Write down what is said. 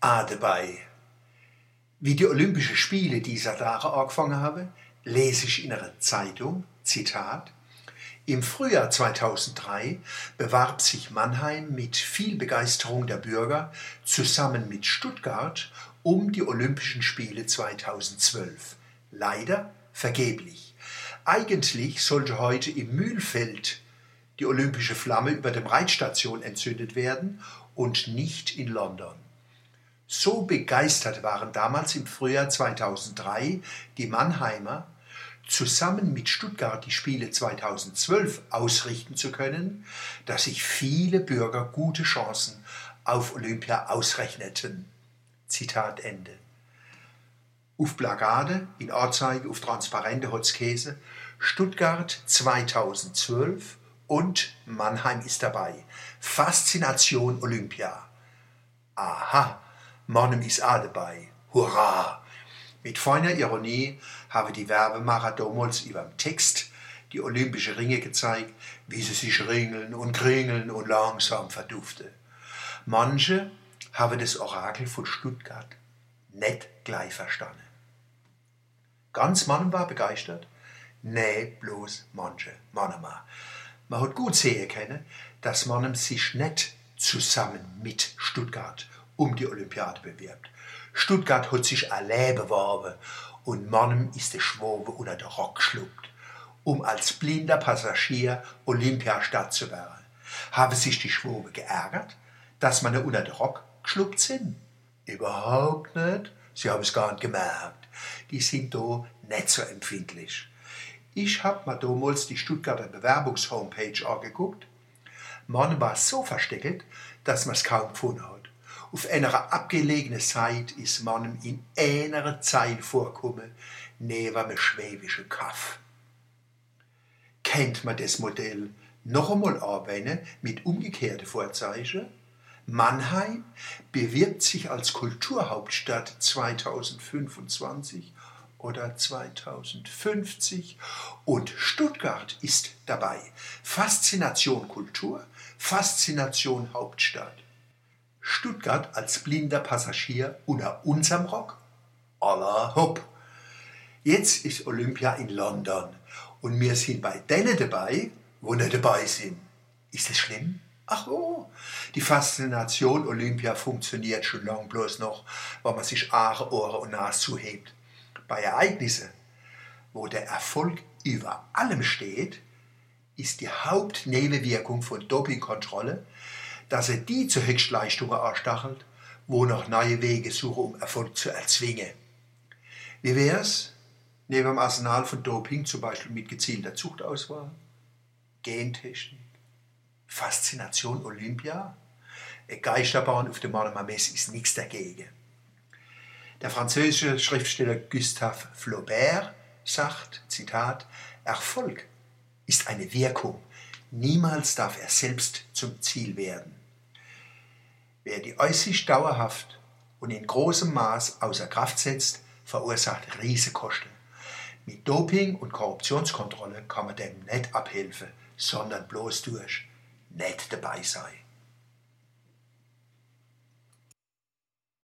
auch dabei. Wie die Olympischen Spiele dieser Tage angefangen haben, lese ich in einer Zeitung, Zitat, im Frühjahr 2003 bewarb sich Mannheim mit viel Begeisterung der Bürger zusammen mit Stuttgart um die Olympischen Spiele 2012. Leider vergeblich. Eigentlich sollte heute im Mühlfeld die olympische Flamme über dem Reitstation entzündet werden und nicht in London. So begeistert waren damals im Frühjahr 2003 die Mannheimer, zusammen mit Stuttgart die Spiele 2012 ausrichten zu können, dass sich viele Bürger gute Chancen auf Olympia ausrechneten. Zitat Ende. Auf Plakate, in Anzeige, auf transparente Hotzkäse, Stuttgart 2012 und Mannheim ist dabei. Faszination Olympia. Aha, Mannheim ist auch dabei. Hurra! Mit feiner Ironie habe die Werbemacher damals über dem Text die Olympische Ringe gezeigt, wie sie sich ringeln und kringeln und langsam verduften. Manche haben das Orakel von Stuttgart nicht gleich verstanden. Ganz Mann war begeistert? Nee, bloß manche, manchmal. Man hat gut sehen können, dass man sich nicht zusammen mit Stuttgart um die Olympiade bewirbt. Stuttgart hat sich allein beworben und Mannem ist der Schwabe unter den Rock geschluckt, um als blinder Passagier Olympiastadt zu werden. Haben sich die Schwabe geärgert, dass man unter den Rock geschluckt sind? Überhaupt nicht. Sie haben es gar nicht gemerkt. Die sind da nicht so empfindlich. Ich habe mir damals die Stuttgarter Bewerbungshomepage angeguckt. Man war so versteckt, dass man es kaum gefunden hat. Auf einer abgelegenen Seite ist man in einer Zeile vorkommen, neben einem schwäbischen Kaff. Kennt man das Modell noch einmal anwenden mit umgekehrten Vorzeichen? Mannheim bewirbt sich als Kulturhauptstadt 2025 oder 2050 und Stuttgart ist dabei. Faszination Kultur, Faszination Hauptstadt. Stuttgart als blinder Passagier unter unserem Rock? Allah hopp. Jetzt ist Olympia in London und wir sind bei denen dabei, wo nicht dabei sind. Ist das schlimm? Ach oh, die Faszination Olympia funktioniert schon lang bloß noch, weil man sich Aare, Ohren und Nase zuhebt bei Ereignissen, wo der Erfolg über allem steht, ist die Hauptnebenwirkung von Dopingkontrolle, dass er die zu Höchstleistungen anstachelt, wo noch neue Wege suchen, um Erfolg zu erzwingen. Wie wäre es neben dem Arsenal von Doping zum Beispiel mit gezielter Zuchtauswahl, Gentechnik, Faszination Olympia? Geisterbahn auf dem Monomer ist nichts dagegen. Der französische Schriftsteller Gustave Flaubert sagt, Zitat, Erfolg ist eine Wirkung, niemals darf er selbst zum Ziel werden. Wer die Aussicht dauerhaft und in großem Maß außer Kraft setzt, verursacht Riesenkosten. Mit Doping und Korruptionskontrolle kann man dem nicht abhelfen, sondern bloß durch nicht dabei sein.